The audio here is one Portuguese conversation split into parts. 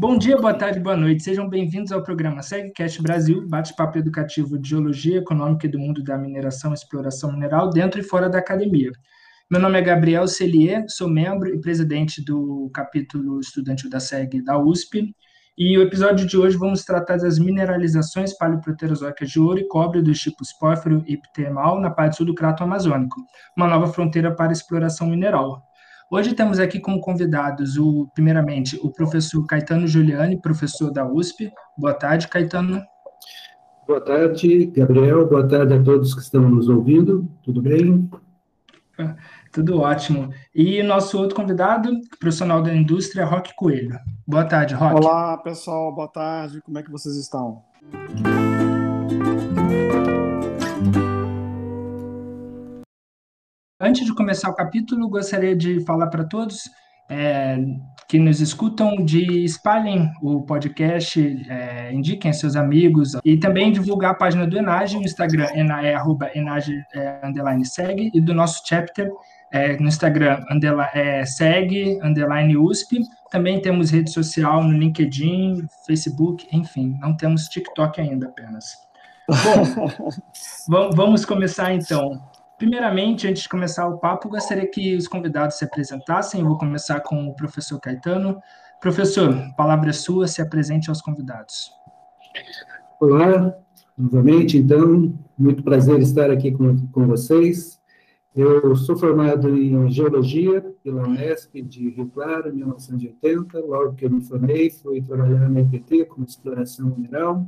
Bom dia, boa tarde, boa noite. Sejam bem-vindos ao programa SegCast Brasil, bate-papo educativo de geologia econômica e do mundo da mineração e exploração mineral dentro e fora da academia. Meu nome é Gabriel Celier, sou membro e presidente do capítulo estudantil da SEG da USP. E o episódio de hoje vamos tratar das mineralizações paleoproterozoicas de ouro e cobre dos tipos pórfiro e epitemal na parte sul do Crato Amazônico, uma nova fronteira para exploração mineral. Hoje temos aqui como convidados, o, primeiramente, o professor Caetano Giuliani, professor da USP. Boa tarde, Caetano. Boa tarde, Gabriel. Boa tarde a todos que estão nos ouvindo. Tudo bem? Tudo ótimo. E nosso outro convidado, profissional da indústria, Roque Coelho. Boa tarde, Roque. Olá, pessoal. Boa tarde. Como é que vocês estão? Antes de começar o capítulo, gostaria de falar para todos é, que nos escutam de espalhem o podcast, é, indiquem seus amigos e também divulgar a página do Enage no Instagram, é arroba enage é, underline segue, e do nosso chapter é, no Instagram, underline, é, segue, underline USP. Também temos rede social no LinkedIn, Facebook, enfim, não temos TikTok ainda apenas. Bom, vamos começar então. Primeiramente, antes de começar o papo, gostaria que os convidados se apresentassem. Eu vou começar com o professor Caetano. Professor, palavra sua, se apresente aos convidados. Olá, novamente, então, muito prazer estar aqui com, com vocês. Eu sou formado em Geologia pela Unesp de Rio Claro, em 1980. Logo que eu me formei, fui trabalhar na IPT com exploração mineral.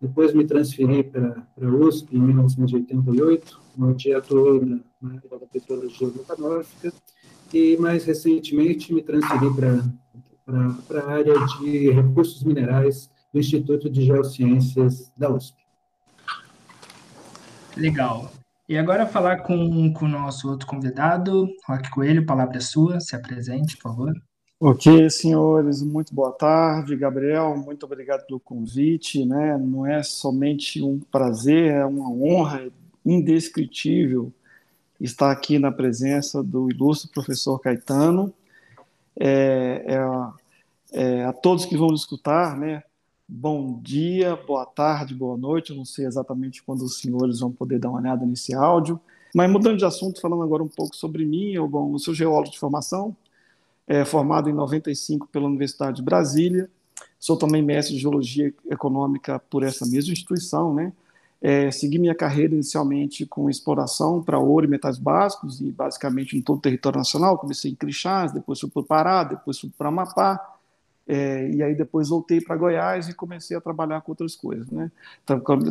Depois me transferi para a USP em 1988, onde atuei na, área da petrologia metanófica, e mais recentemente me transferi para a área de recursos minerais do Instituto de Geociências da USP. Legal. E agora falar com, com o nosso outro convidado, Roque Coelho, palavra é sua, se apresente, por favor. Ok, senhores, muito boa tarde. Gabriel, muito obrigado pelo convite. Né? Não é somente um prazer, é uma honra indescritível estar aqui na presença do ilustre professor Caetano. É, é, é, a todos que vão escutar, né? bom dia, boa tarde, boa noite. Eu não sei exatamente quando os senhores vão poder dar uma olhada nesse áudio. Mas mudando de assunto, falando agora um pouco sobre mim, eu, bom, eu sou geólogo de formação, é, formado em 95 pela Universidade de Brasília. Sou também mestre de Geologia Econômica por essa mesma instituição, né? É, segui minha carreira inicialmente com exploração para ouro e metais básicos, e basicamente em todo o território nacional. Comecei em Crixás, depois fui para o Pará, depois fui para Amapá, é, e aí depois voltei para Goiás e comecei a trabalhar com outras coisas. Né?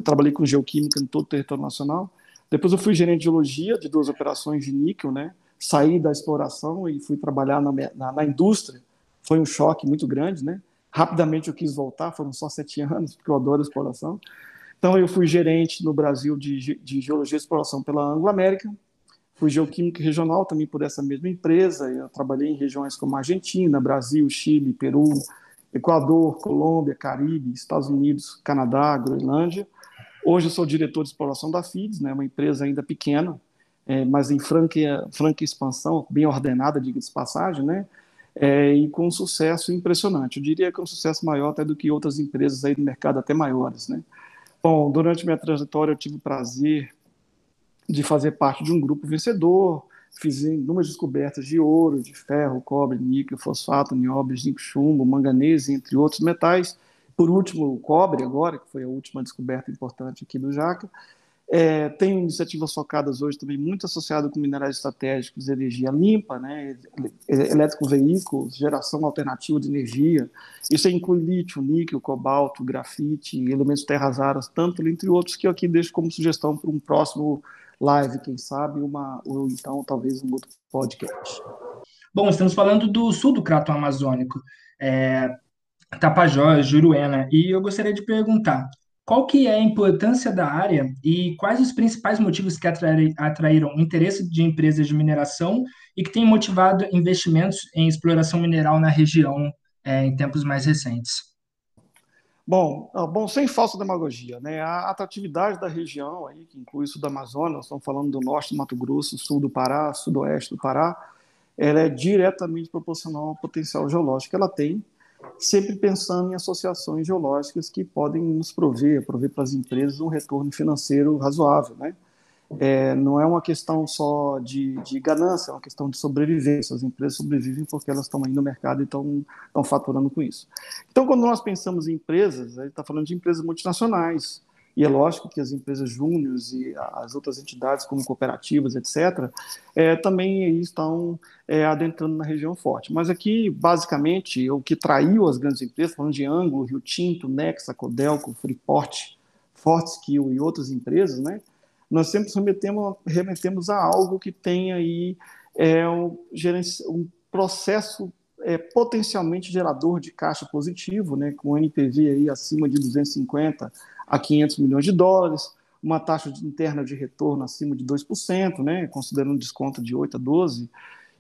Trabalhei com geoquímica em todo o território nacional. Depois eu fui gerente de geologia de duas operações de níquel, né? Saí da exploração e fui trabalhar na, na, na, indústria. Foi um choque muito grande, né? Rapidamente eu quis voltar, foram só sete anos, porque eu adoro exploração. Então eu fui gerente no Brasil de, de geologia e exploração pela Anglo American, fui geoquímico regional também por essa mesma empresa. Eu trabalhei em regiões como Argentina, Brasil, Chile, Peru, Equador, Colômbia, Caribe, Estados Unidos, Canadá, Groenlândia. Hoje eu sou diretor de exploração da FIDS, né, uma empresa ainda pequena, é, mas em franca, franca expansão, bem ordenada, diga-se passagem, né? É, e com um sucesso impressionante. Eu diria que é um sucesso maior até do que outras empresas aí do mercado, até maiores, né? Bom, durante minha trajetória eu tive o prazer de fazer parte de um grupo vencedor, fiz inúmeras descobertas de ouro, de ferro, cobre, níquel, fosfato, nióbio, zinco, chumbo, manganês, entre outros metais. Por último, o cobre agora, que foi a última descoberta importante aqui do Jaca. É, tem iniciativas focadas hoje também muito associadas com minerais estratégicos, energia limpa, né, elétrico veículos, geração alternativa de energia. Isso inclui lítio, níquel, cobalto, grafite, elementos terras raras, tanto entre outros que eu aqui deixo como sugestão para um próximo live, quem sabe, uma, ou então talvez um outro podcast. Bom, estamos falando do sul do Crato Amazônico, é, Tapajós, Juruena, e eu gostaria de perguntar, qual que é a importância da área e quais os principais motivos que atraíram o interesse de empresas de mineração e que têm motivado investimentos em exploração mineral na região é, em tempos mais recentes? Bom, ah, bom, sem falsa demagogia, né? A atratividade da região aí, que inclui o sul do Amazonas, estamos falando do norte do Mato Grosso, sul do Pará, sudoeste do Pará, ela é diretamente proporcional ao potencial geológico que ela tem sempre pensando em associações geológicas que podem nos prover, prover para as empresas um retorno financeiro razoável, né? É, não é uma questão só de, de, ganância, é uma questão de sobrevivência. As empresas sobrevivem porque elas estão aí no mercado e estão, estão faturando com isso. Então, quando nós pensamos em empresas, a gente está falando de empresas multinacionais, e é lógico que as empresas júniores e as outras entidades, como cooperativas, etc., é, também estão é, adentrando na região forte. Mas aqui, basicamente, o que traiu as grandes empresas, falando de Ângulo, Rio Tinto, Nexa, Codelco, Freeport, Fortescue e outras empresas, né, nós sempre remetemos, remetemos a algo que tem aí é, um, um processo é, potencialmente gerador de caixa positivo, né, com NPV aí acima de 250 a 500 milhões de dólares, uma taxa interna de retorno acima de 2%, né, considerando desconto de 8 a 12,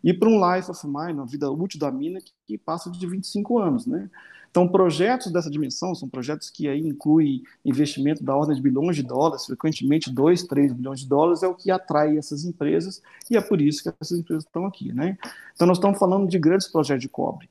e para um life of mine, uma vida útil da mina que, que passa de 25 anos, né? Então, projetos dessa dimensão são projetos que aí incluem investimento da ordem de bilhões de dólares, frequentemente 2, 3 bilhões de dólares, é o que atrai essas empresas, e é por isso que essas empresas estão aqui. Né? Então, nós estamos falando de grandes projetos de cobre.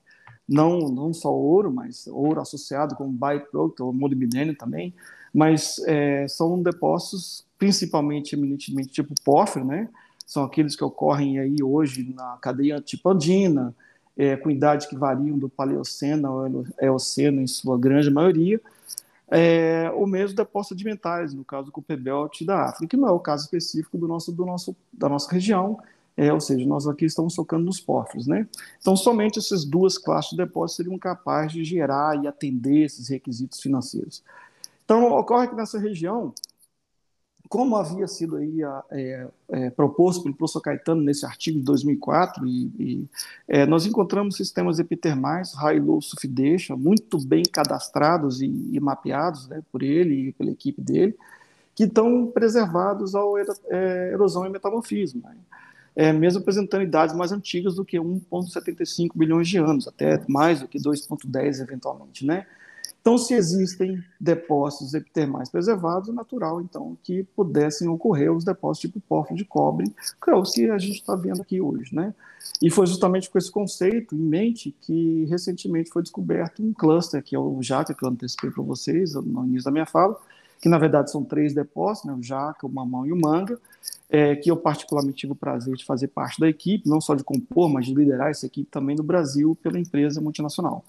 Não, não só ouro, mas ouro associado com byproduct, ou molibdênio também, mas é, são depósitos principalmente, eminentemente, tipo pórfiro, né? são aqueles que ocorrem aí hoje na cadeia tipo andina, é, com idades que variam do Paleoceno ao Eoceno, em sua grande maioria, é, ou mesmo depósitos sedimentares, no caso do Cupebelt da África, que não é o caso específico do nosso, do nosso, da nossa região, é, ou seja, nós aqui estamos focando nos pórfiros. Né? Então, somente essas duas classes de depósitos seriam capazes de gerar e atender esses requisitos financeiros. Então, ocorre que nessa região, como havia sido aí é, é, proposto pelo professor Caetano nesse artigo de 2004, e, e é, nós encontramos sistemas epitermais, low sulfidation, muito bem cadastrados e, e mapeados né, por ele e pela equipe dele, que estão preservados ao é, erosão e metamorfismo, né? é, mesmo apresentando idades mais antigas do que 1,75 bilhões de anos, até mais do que 2,10 eventualmente, né? Então, se existem depósitos epitermais preservados, é natural, então, que pudessem ocorrer os depósitos tipo pórfiro de cobre, que é os que a gente está vendo aqui hoje, né? E foi justamente com esse conceito em mente que recentemente foi descoberto um cluster, que é o Jaca, que eu antecipei para vocês no início da minha fala, que na verdade são três depósitos, né? o Jaca, o Mamão e o Manga, é, que eu particularmente tive o prazer de fazer parte da equipe, não só de compor, mas de liderar essa equipe também no Brasil pela empresa multinacional.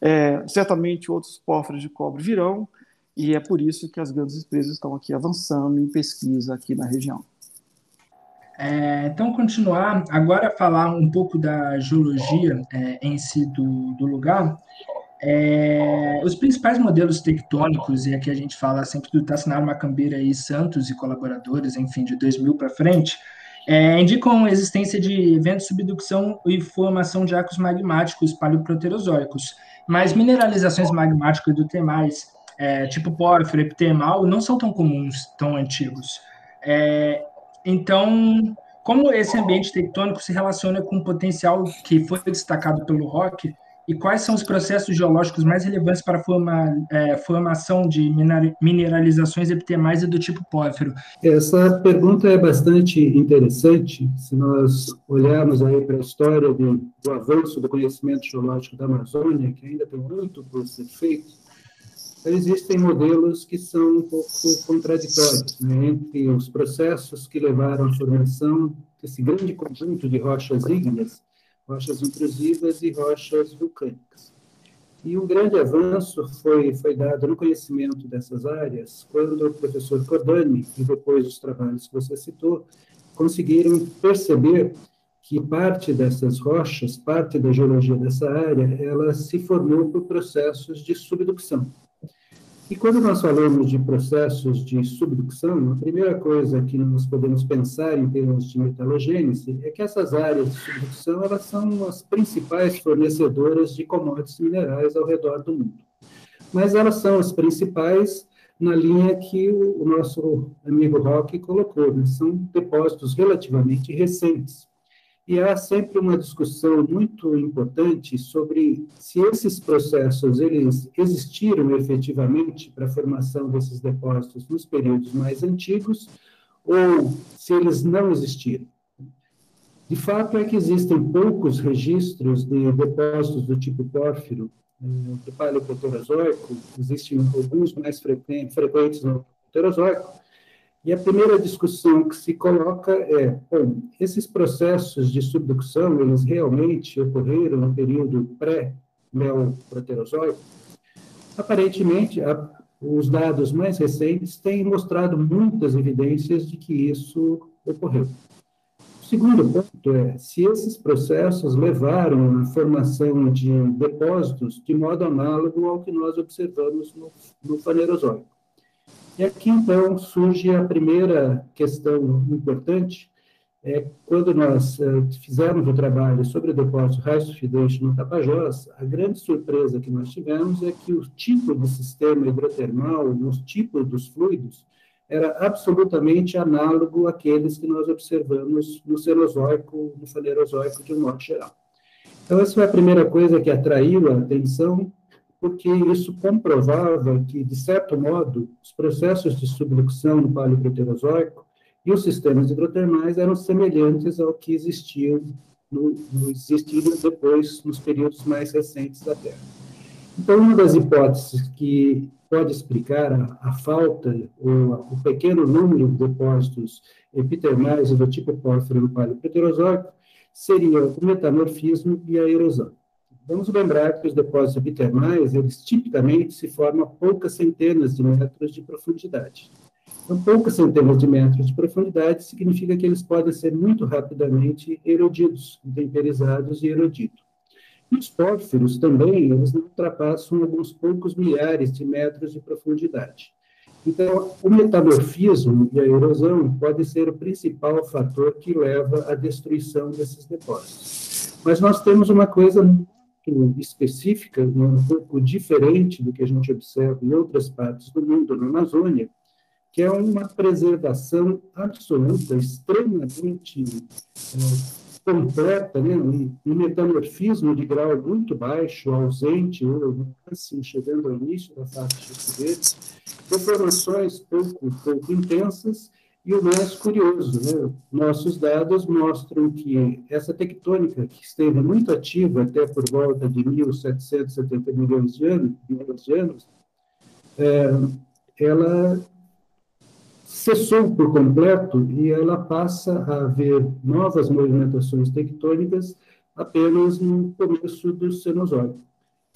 É, certamente outros cofres de cobre virão, e é por isso que as grandes empresas estão aqui avançando em pesquisa aqui na região. É, então, continuar, agora falar um pouco da geologia é, em si do, do lugar. É, os principais modelos tectônicos, e aqui a gente fala sempre do Tassinaro Macambeira e Santos e colaboradores, enfim, de 2000 para frente, é, indicam a existência de eventos de subducção e formação de arcos magmáticos paleoproterozoicos, mas mineralizações magmáticas do termais, é, tipo pórfiro, epitermal, não são tão comuns, tão antigos. É, então, como esse ambiente tectônico se relaciona com o potencial que foi destacado pelo rock, e quais são os processos geológicos mais relevantes para a forma, é, formação de mineralizações epitermais e do tipo pórfiro? Essa pergunta é bastante interessante. Se nós olharmos aí para a história do, do avanço do conhecimento geológico da Amazônia, que ainda tem muito por ser feito, existem modelos que são um pouco contraditórios né, entre os processos que levaram à formação desse grande conjunto de rochas ígneas rochas intrusivas e rochas vulcânicas. E um grande avanço foi, foi dado no conhecimento dessas áreas quando o professor Cordani, e depois os trabalhos que você citou, conseguiram perceber que parte dessas rochas, parte da geologia dessa área, ela se formou por processos de subducção. E quando nós falamos de processos de subducção, a primeira coisa que nós podemos pensar em termos de metalogênese é que essas áreas de subducção elas são as principais fornecedoras de commodities minerais ao redor do mundo. Mas elas são as principais na linha que o nosso amigo Rock colocou, né? são depósitos relativamente recentes. E há sempre uma discussão muito importante sobre se esses processos eles existiram efetivamente para a formação desses depósitos nos períodos mais antigos ou se eles não existiram. De fato é que existem poucos registros de depósitos do tipo pórfiro do paleoproterozoico, existem alguns mais frequentes no proterozoico, e a primeira discussão que se coloca é, bom, esses processos de subducção, eles realmente ocorreram no período pré-neoproterozoico? Aparentemente, a, os dados mais recentes têm mostrado muitas evidências de que isso ocorreu. O segundo ponto é se esses processos levaram à formação de depósitos de modo análogo ao que nós observamos no, no Fanerozoico. E aqui, então, surge a primeira questão importante, é quando nós uh, fizemos o trabalho sobre o depósito Rice no Tapajós, a grande surpresa que nós tivemos é que o tipo de sistema hidrotermal, os tipos dos fluidos, era absolutamente análogo àqueles que nós observamos no Cenozoico, no Fanerozoico de um modo geral. Então, essa foi a primeira coisa que atraiu a atenção porque isso comprovava que, de certo modo, os processos de subducção no paleoproterozoico e os sistemas hidrotermais eram semelhantes ao que existiam no, no, existiram depois nos períodos mais recentes da Terra. Então, uma das hipóteses que pode explicar a, a falta ou o pequeno número de depósitos epitermais do tipo pórfiro no paleoproterozoico seria o metamorfismo e a erosão. Vamos lembrar que os depósitos epitermais, eles tipicamente se formam a poucas centenas de metros de profundidade. Então, poucas centenas de metros de profundidade significa que eles podem ser muito rapidamente erodidos, temperizados e erodidos. E os pórfiros também, eles não ultrapassam alguns poucos milhares de metros de profundidade. Então, o metamorfismo e a erosão pode ser o principal fator que leva à destruição desses depósitos. Mas nós temos uma coisa específica, um pouco diferente do que a gente observa em outras partes do mundo, na Amazônia, que é uma preservação absoluta, extremamente é, completa, né? um, um metamorfismo de grau muito baixo, ausente, ou assim, chegando ao início da fase de verde, deformações pouco, pouco intensas, e o mais curioso, né? nossos dados mostram que essa tectônica, que esteve muito ativa até por volta de 1.770 milhões de anos, milhões de anos é, ela cessou por completo e ela passa a haver novas movimentações tectônicas apenas no começo do Cenozoico.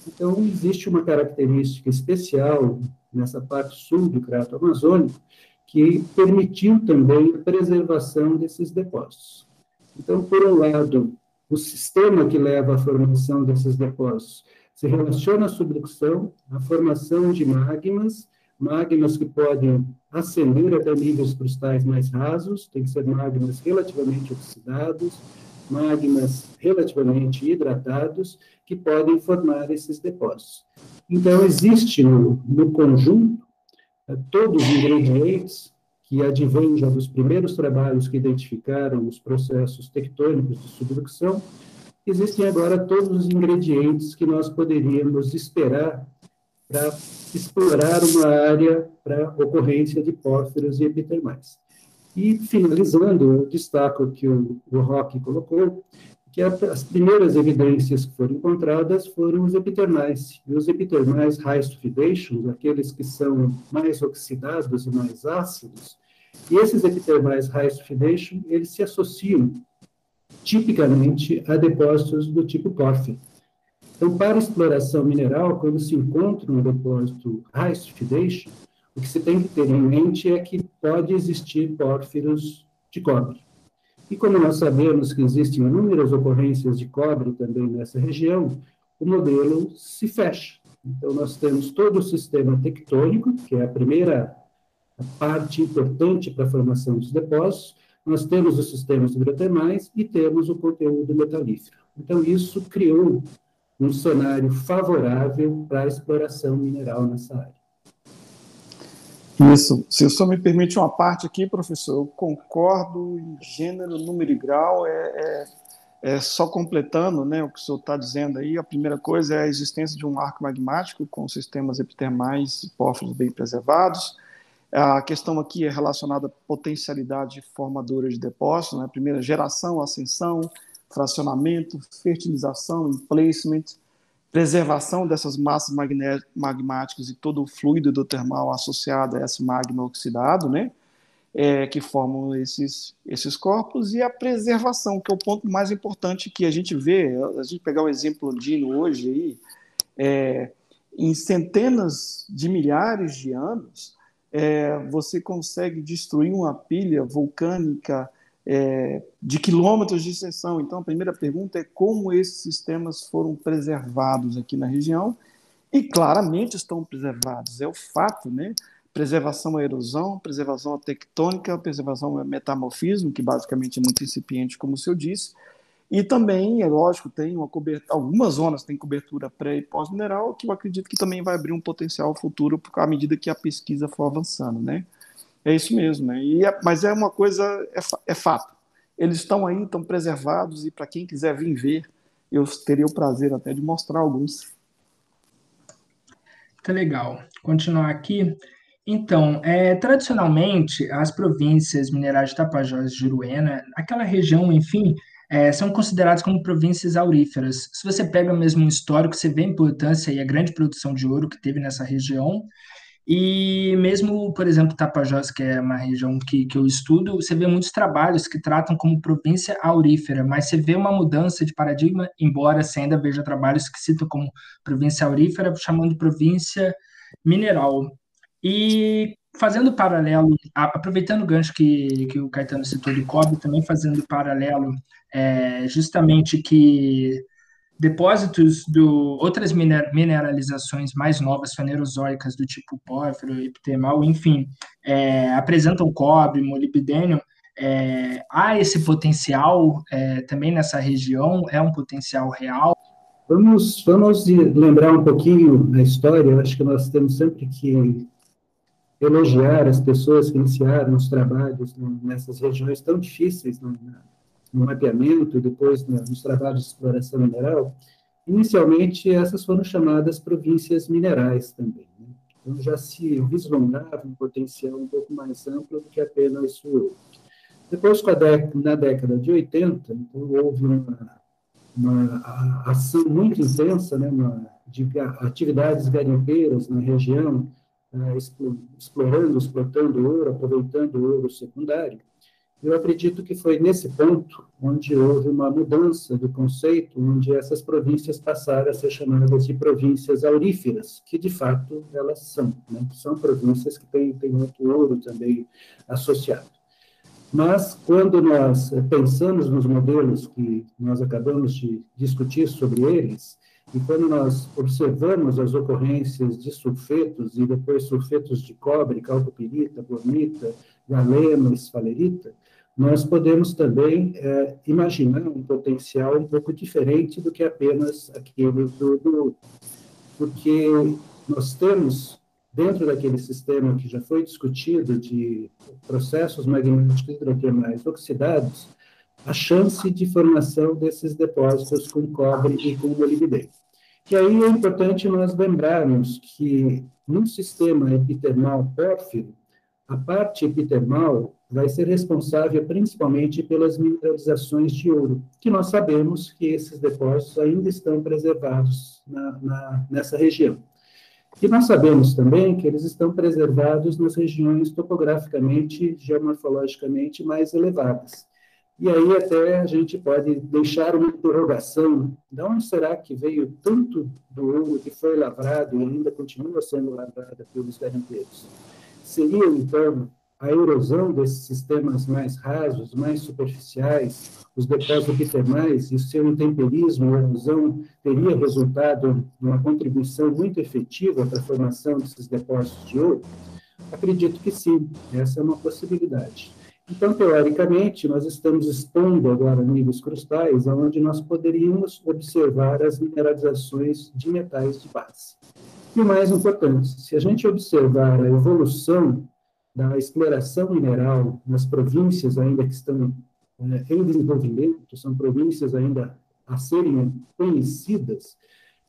Então, existe uma característica especial nessa parte sul do Crato Amazônico, que permitiu também a preservação desses depósitos. Então, por um lado, o sistema que leva à formação desses depósitos se relaciona à subducção, à formação de magmas, magmas que podem ascender até níveis cristais mais rasos, tem que ser magmas relativamente oxidados, magmas relativamente hidratados, que podem formar esses depósitos. Então, existe no, no conjunto todos os ingredientes que já dos primeiros trabalhos que identificaram os processos tectônicos de subducção, existem agora todos os ingredientes que nós poderíamos esperar para explorar uma área para ocorrência de pórfiros e epitermais. E, finalizando, eu destaco que o, o Roque colocou, que as primeiras evidências que foram encontradas foram os epitermais. E os epitermais high sulfidation, aqueles que são mais oxidados e mais ácidos, e esses epitermais high sulfidation, eles se associam tipicamente a depósitos do tipo pórfiro. Então, para exploração mineral, quando se encontra um depósito high sulfidation, o que se tem que ter em mente é que pode existir pórfiros de cobre. E como nós sabemos que existem inúmeras ocorrências de cobre também nessa região, o modelo se fecha. Então, nós temos todo o sistema tectônico, que é a primeira parte importante para a formação dos depósitos, nós temos os sistemas hidrotermais e temos o conteúdo metalífero. Então, isso criou um cenário favorável para a exploração mineral nessa área. Isso. Se o senhor me permite uma parte aqui, professor, eu concordo em gênero, número e grau. É, é, é só completando né, o que o senhor está dizendo aí. A primeira coisa é a existência de um arco magmático com sistemas epitermais pórfiros bem preservados. A questão aqui é relacionada à potencialidade formadora de depósitos, né? primeira geração, ascensão, fracionamento, fertilização, emplacement, preservação dessas massas magmáticas e todo o fluido do termal associado a esse magma oxidado, né? É, que formam esses, esses corpos, e a preservação, que é o ponto mais importante que a gente vê. A gente pegar o exemplo Dino hoje, aí, é, em centenas de milhares de anos, é, você consegue destruir uma pilha vulcânica é, de quilômetros de extensão. Então, a primeira pergunta é como esses sistemas foram preservados aqui na região, e claramente estão preservados, é o fato, né? Preservação à erosão, preservação à tectônica, preservação ao metamorfismo, que basicamente é muito incipiente, como o senhor disse, e também, é lógico, tem uma cobertura, algumas zonas têm cobertura pré e pós-mineral, que eu acredito que também vai abrir um potencial futuro à medida que a pesquisa for avançando, né? É isso mesmo, né? E é, mas é uma coisa, é, é fato. Eles estão aí, estão preservados, e para quem quiser vir ver, eu teria o prazer até de mostrar alguns. Tá legal. Continuar aqui. Então, é, tradicionalmente, as províncias minerais de Tapajós e Juruena, aquela região, enfim, é, são consideradas como províncias auríferas. Se você pega mesmo um histórico, você vê a importância e a grande produção de ouro que teve nessa região, e mesmo, por exemplo, Tapajós, que é uma região que, que eu estudo, você vê muitos trabalhos que tratam como província aurífera, mas você vê uma mudança de paradigma, embora você ainda veja trabalhos que citam como província aurífera, chamando de província mineral. E fazendo paralelo, aproveitando o gancho que, que o Caetano citou do cobre, também fazendo paralelo, é, justamente que depósitos de outras mineralizações mais novas, fanerozoicas do tipo pórfiro, epitemal, enfim, é, apresentam cobre, molibdênio, é, há esse potencial é, também nessa região? É um potencial real? Vamos, vamos lembrar um pouquinho da história. Eu acho que nós temos sempre que elogiar as pessoas que iniciaram os trabalhos nessas regiões tão difíceis no mapeamento e depois nos trabalhos de exploração mineral, inicialmente essas foram chamadas províncias minerais também. Né? Então já se vislumbrava um potencial um pouco mais amplo do que apenas o Depois, na década de 80, então, houve uma, uma ação muito intensa né, uma, de atividades garimpeiras na região, uh, explorando, explotando ouro, aproveitando ouro secundário. Eu acredito que foi nesse ponto onde houve uma mudança do conceito, onde essas províncias passaram a ser chamadas de províncias auríferas, que de fato elas são. Né? São províncias que têm, têm muito ouro também associado. Mas, quando nós pensamos nos modelos que nós acabamos de discutir sobre eles, e quando nós observamos as ocorrências de sulfetos, e depois sulfetos de cobre, calcopirita, bornita, galena, esfalerita, nós podemos também é, imaginar um potencial um pouco diferente do que apenas aquele do, do porque nós temos dentro daquele sistema que já foi discutido de processos magnéticos hidrotermais oxidados, a chance de formação desses depósitos com cobre e com molibdênio. E aí é importante nós lembrarmos que no sistema epitermal pórfiro, a parte epitermal vai ser responsável principalmente pelas mineralizações de ouro, que nós sabemos que esses depósitos ainda estão preservados na, na, nessa região. E nós sabemos também que eles estão preservados nas regiões topograficamente, geomorfologicamente mais elevadas. E aí até a gente pode deixar uma interrogação, de onde será que veio tanto do ouro que foi lavrado e ainda continua sendo lavrado pelos garimpeiros? Seria, então, a erosão desses sistemas mais rasos, mais superficiais, os depósitos epitermais e seu intemperismo, erosão, teria resultado numa contribuição muito efetiva para a formação desses depósitos de ouro? Acredito que sim, essa é uma possibilidade. Então, teoricamente, nós estamos expondo agora níveis crustais, onde nós poderíamos observar as mineralizações de metais de base. E o mais importante, se a gente observar a evolução da exploração mineral nas províncias ainda que estão é, em desenvolvimento, são províncias ainda a serem conhecidas,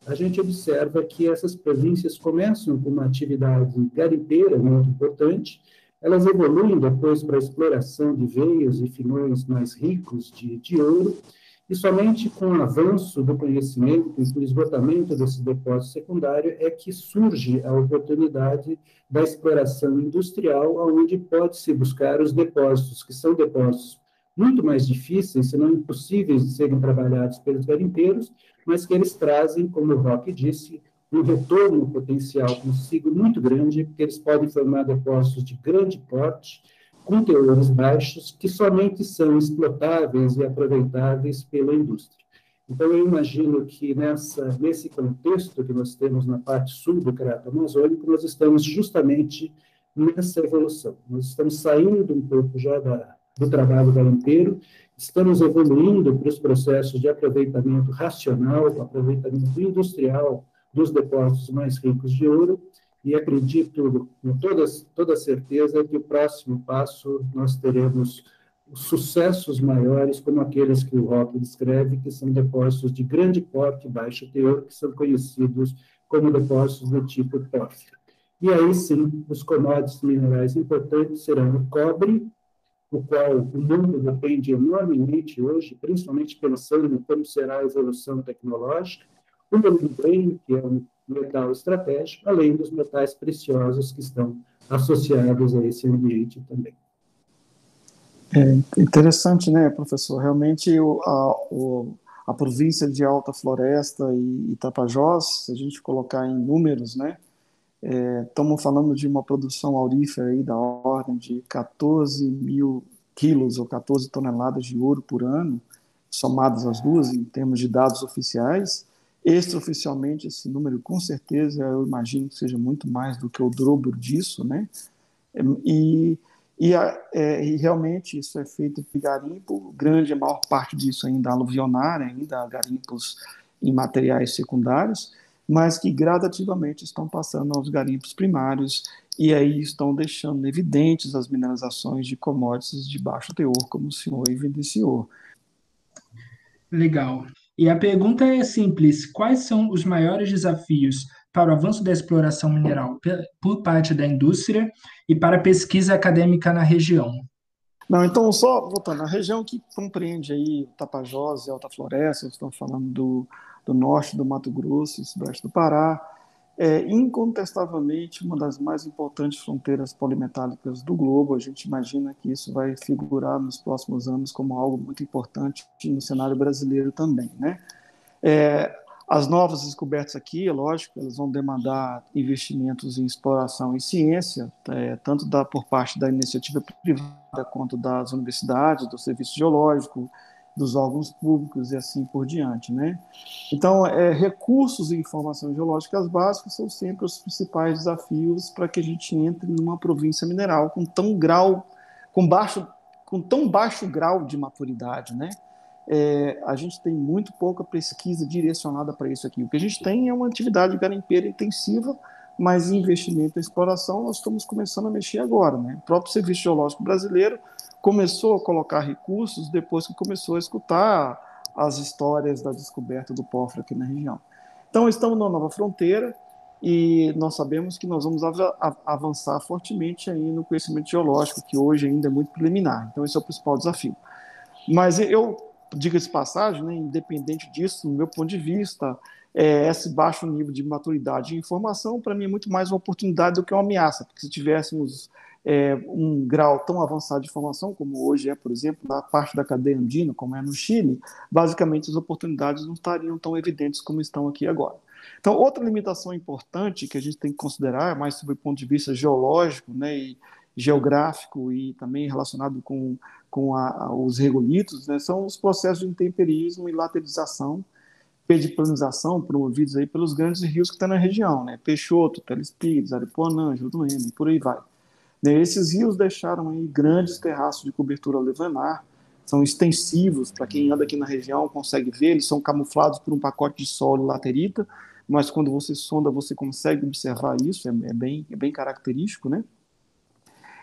a gente observa que essas províncias começam com uma atividade garimpeira muito importante, elas evoluem depois para a exploração de veios e filões mais ricos de, de ouro, E somente com o avanço do conhecimento e o esgotamento desses depósitos secundários é que surge a oportunidade da exploração industrial, onde pode-se buscar os depósitos, que são depósitos muito mais difíceis, se não impossíveis de serem trabalhados pelos garimpeiros, mas que eles trazem, como o Roque disse, um retorno potencial consigo muito grande, porque eles podem formar depósitos de grande porte, com teores baixos, que somente são explotáveis e aproveitáveis pela indústria. Então, eu imagino que nessa, nesse contexto que nós temos na parte sul do Crato Amazônico, nós estamos justamente nessa evolução. Nós estamos saindo um pouco já da, do trabalho garimpeiro, estamos evoluindo para os processos de aproveitamento racional, aproveitamento industrial dos depósitos mais ricos de ouro, e acredito com toda, toda certeza que o próximo passo nós teremos sucessos maiores, como aqueles que o Rock descreve, que são depósitos de grande porte e baixo teor, que são conhecidos como depósitos do tipo pórfiro. E aí sim, os commodities minerais importantes serão o cobre, o qual o mundo depende enormemente hoje, principalmente pensando em como será a evolução tecnológica, o molibdênio, que é um metal estratégico, além dos metais preciosos que estão associados a esse ambiente também. É interessante, né, professor? Realmente o, a, o, a província de Alta Floresta e, Tapajós, se a gente colocar em números, né, estamos é, falando de uma produção aurífera aí da ordem de 14 mil quilos ou 14 toneladas de ouro por ano, somadas as duas em termos de dados oficiais. Extraoficialmente, esse número, com certeza, eu imagino que seja muito mais do que o dobro disso, né? E, e, é, e realmente isso é feito por garimpo, grande, a maior parte disso ainda aluvionar, ainda garimpos em materiais secundários, mas que gradativamente estão passando aos garimpos primários e aí estão deixando evidentes as mineralizações de commodities de baixo teor, como o senhor evidenciou. Legal. E a pergunta é simples: quais são os maiores desafios para o avanço da exploração mineral por parte da indústria e para a pesquisa acadêmica na região? Não, então, só voltando, a região que compreende aí Tapajós e Alta Floresta, estamos falando do, do norte do Mato Grosso e sudoeste do Pará, é incontestavelmente uma das mais importantes fronteiras polimetálicas do globo. A gente imagina que isso vai figurar nos próximos anos como algo muito importante no cenário brasileiro também, né? É, as novas descobertas aqui, é lógico, elas vão demandar investimentos em exploração e ciência, é, tanto da, por parte da iniciativa privada quanto das universidades, do serviço geológico, dos órgãos públicos e assim por diante, né? Então, é, recursos e informações geológicas básicas são sempre os principais desafios para que a gente entre numa província mineral com tão grau, com baixo, com tão baixo grau de maturidade, né? É, a gente tem muito pouca pesquisa direcionada para isso aqui. O que a gente tem é uma atividade garimpeira intensiva, mas investimento em exploração nós estamos começando a mexer agora, né? O próprio Serviço Geológico Brasileiro começou a colocar recursos depois que começou a escutar as histórias da descoberta do pórfiro aqui na região. Então, estamos numa nova fronteira e nós sabemos que nós vamos av avançar fortemente aí no conhecimento geológico, que hoje ainda é muito preliminar. Então, esse é o principal desafio. Mas eu, diga-se passagem, né, independente disso, no meu ponto de vista, é, esse baixo nível de maturidade e informação, para mim, é muito mais uma oportunidade do que uma ameaça, porque se tivéssemos é, um grau tão avançado de formação, como hoje é, por exemplo, na parte da cadeia andina, como é no Chile, basicamente as oportunidades não estariam tão evidentes como estão aqui agora. Então, outra limitação importante que a gente tem que considerar, mais sob o ponto de vista geológico né, e geográfico e também relacionado com, com a, a, os regolitos, né, são os processos de intemperismo e laterização, pediplanização promovidos aí pelos grandes rios que estão na região, né, Peixoto, Telespires, Aripuanã, Juruena e por aí vai. Né, esses rios deixaram aí grandes terraços de cobertura levanar, são extensivos, para quem anda aqui na região consegue ver, eles são camuflados por um pacote de solo laterita, mas quando você sonda você consegue observar isso, é, é bem, é bem característico, né?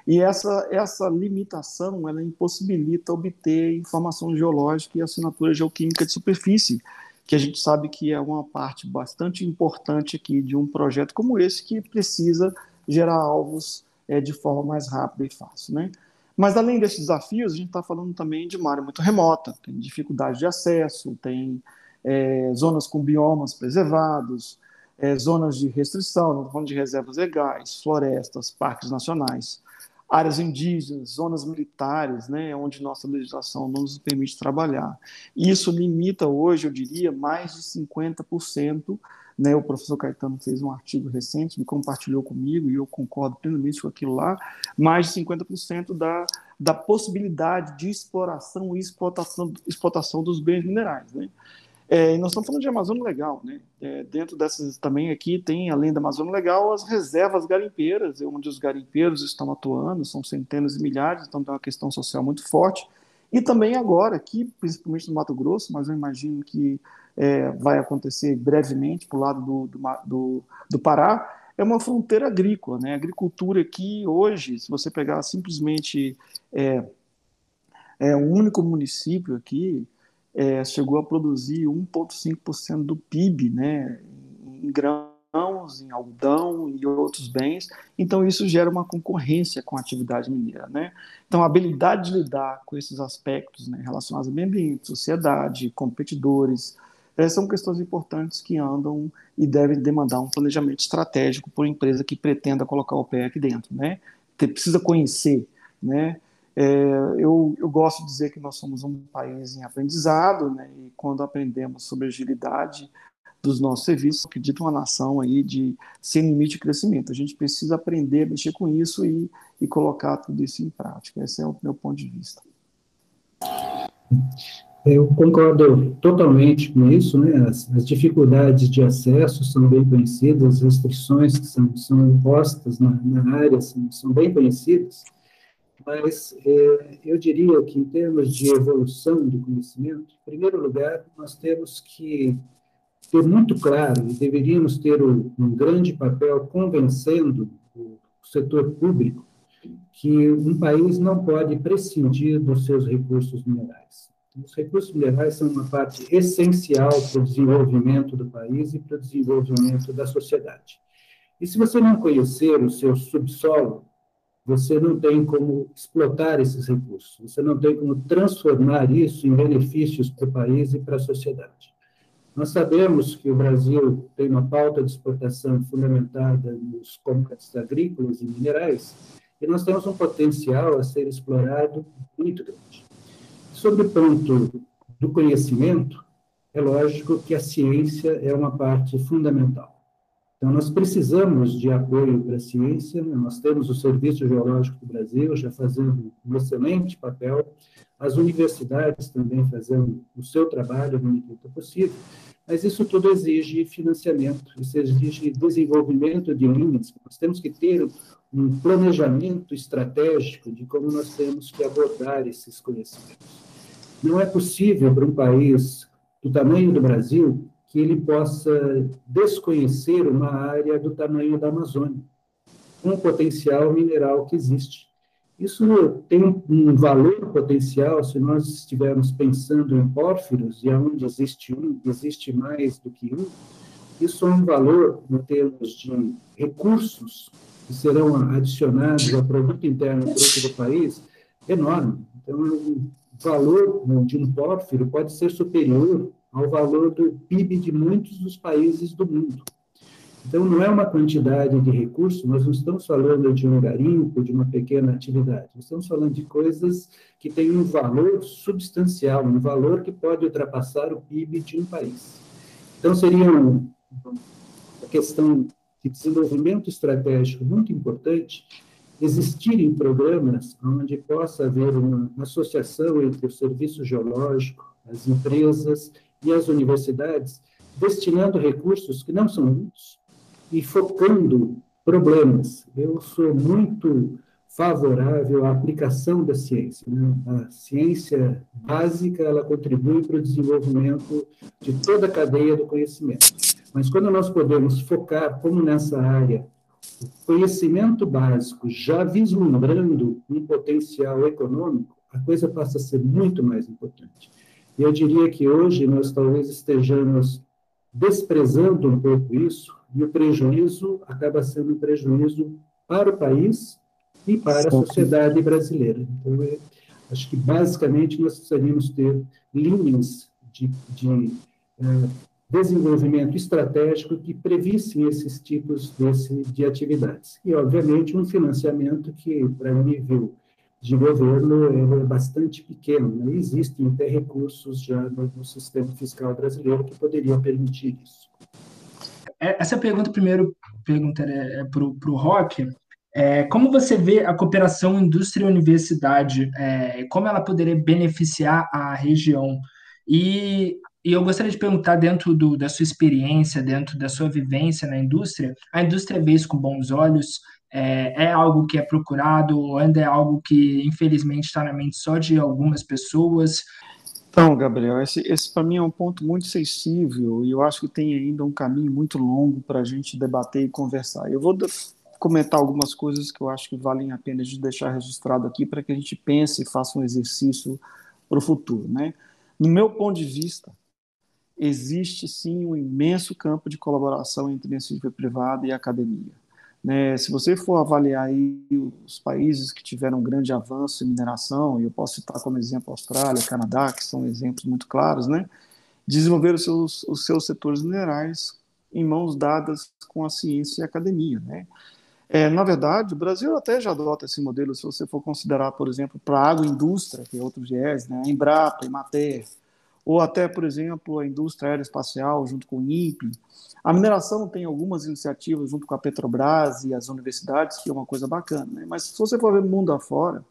E essa, essa limitação, ela impossibilita obter informação geológica e assinatura geoquímica de superfície, que a gente sabe que é uma parte bastante importante aqui de um projeto como esse, que precisa gerar alvos é, de forma mais rápida e fácil. Né? Mas além desses desafios, a gente está falando também de uma área muito remota, tem dificuldade de acesso, tem é, zonas com biomas preservados, é, zonas de restrição, falando de reservas legais, florestas, parques nacionais, áreas indígenas, zonas militares, né, onde nossa legislação não nos permite trabalhar. Isso limita hoje, eu diria, mais de 50%. Né, o professor Caetano fez um artigo recente, me compartilhou comigo, e eu concordo plenamente com aquilo lá, mais de 50% da, da possibilidade de exploração e explotação, explotação dos bens minerais. Né? É, e nós estamos falando de Amazônia Legal, né? É, dentro dessas também aqui tem, além da Amazônia Legal, as reservas garimpeiras, onde os garimpeiros estão atuando, são centenas de milhares, então tem uma questão social muito forte. E também agora, aqui, principalmente no Mato Grosso, mas eu imagino que é, vai acontecer brevemente para o lado do, do, do, do Pará, é uma fronteira agrícola, né? A agricultura aqui hoje, se você pegar simplesmente é, é um único município aqui, é, chegou a produzir 1,5% do PIB, né, em grãos, em algodão e outros bens. Então isso gera uma concorrência com a atividade mineira, né? Então a habilidade de lidar com esses aspectos, né, relacionados ao meio ambiente, sociedade, competidores, essas são questões importantes que andam e devem demandar um planejamento estratégico por empresa que pretenda colocar o pé aqui dentro, né? Precisa conhecer, né? É, eu, eu, gosto de dizer que nós somos um país em aprendizado, né, e quando aprendemos sobre agilidade dos nossos serviços, acredito uma nação aí de sem limite de crescimento. A gente precisa aprender a mexer com isso e, e colocar tudo isso em prática. Esse é o meu ponto de vista. Eu concordo totalmente com isso, né? As, as, dificuldades de acesso são bem conhecidas, as restrições que são, são impostas na, na área são, são bem conhecidas mas é, eu diria que, em termos de evolução do conhecimento, em primeiro lugar, nós temos que ter muito claro, e deveríamos ter um, um grande papel convencendo o setor público que um país não pode prescindir dos seus recursos minerais. Os recursos minerais são uma parte essencial para o desenvolvimento do país e para o desenvolvimento da sociedade. E se você não conhecer o seu subsolo, você não tem como explotar esses recursos, você não tem como transformar isso em benefícios para o país e para a sociedade. Nós sabemos que o Brasil tem uma pauta de exportação fundamentada nos commodities agrícolas e minerais, e nós temos um potencial a ser explorado muito grande. Sobre o ponto do conhecimento, é lógico que a ciência é uma parte fundamental. Então, nós precisamos de apoio para a ciência, né? nós temos o Serviço Geológico do Brasil já fazendo um excelente papel, as universidades também fazendo o seu trabalho no medida possível, mas isso tudo exige financiamento, isso exige desenvolvimento de linhas, nós temos que ter um planejamento estratégico de como nós temos que abordar esses conhecimentos. Não é possível para um país do tamanho do Brasil que ele possa desconhecer uma área do tamanho da Amazônia, um potencial mineral que existe. Isso tem um valor potencial se nós estivermos pensando em pórfiros, e onde existe um, existe mais do que um, isso é um valor em termos de recursos que serão adicionados ao produto interno bruto do país enorme. Então, o valor de um pórfiro pode ser superior ao valor do PIB de muitos dos países do mundo. Então, não é uma quantidade de recursos, nós não estamos falando de um garimpo, de uma pequena atividade, estamos falando de coisas que têm um valor substancial, um valor que pode ultrapassar o PIB de um país. Então, seria uma questão de desenvolvimento estratégico muito importante existirem programas onde possa haver uma associação entre o serviço geológico, as empresas e as universidades, destinando recursos que não são muitos e focando problemas. Eu sou muito favorável à aplicação da ciência. Né? A ciência básica ela contribui para o desenvolvimento de toda a cadeia do conhecimento. Mas quando nós podemos focar, como nessa área, o conhecimento básico, já vislumbrando um potencial econômico, a coisa passa a ser muito mais importante. E eu diria que hoje nós talvez estejamos desprezando um pouco isso, e o prejuízo acaba sendo um prejuízo para o país e para a sociedade brasileira. Então, é, acho que basicamente nós precisaríamos ter linhas de, de é, desenvolvimento estratégico que previssem esses tipos desse, de atividades. E, obviamente, um financiamento que, para o nível de governo, é bastante pequeno. Né? Existem até recursos já no, no sistema fiscal brasileiro que poderiam permitir isso. É, essa pergunta, primeiro, pergunta é, é para o Rock. É, como você vê a cooperação indústria-universidade? É, como ela poderia beneficiar a região? E e eu gostaria de perguntar, dentro do, da sua experiência, dentro da sua vivência na indústria, a indústria vê isso com bons olhos? É, é algo que é procurado ou ainda é algo que, infelizmente, está na mente só de algumas pessoas? Então, Gabriel, esse, esse para mim é um ponto muito sensível e eu acho que tem ainda um caminho muito longo para a gente debater e conversar. Eu vou comentar algumas coisas que eu acho que valem a pena de deixar registrado aqui para que a gente pense e faça um exercício para o futuro. Né? No meu ponto de vista, existe sim um imenso campo de colaboração entre iniciativa privada e academia. Né, se você for avaliar os países que tiveram grande avanço em mineração, e eu posso citar como exemplo a Austrália, Canadá, que são exemplos muito claros, né, desenvolveram os seus, os seus setores minerais em mãos dadas com a ciência e a academia. Né. É, na verdade, o Brasil até já adota esse modelo, se você for considerar, por exemplo, para a agroindústria, que é outro viés, né, Embrapa, Emater, ou até, por exemplo, a indústria aeroespacial junto com o INPE. A mineração tem algumas iniciativas junto com a Petrobras e as universidades, que é uma coisa bacana, né? mas se você for ver mundo afora,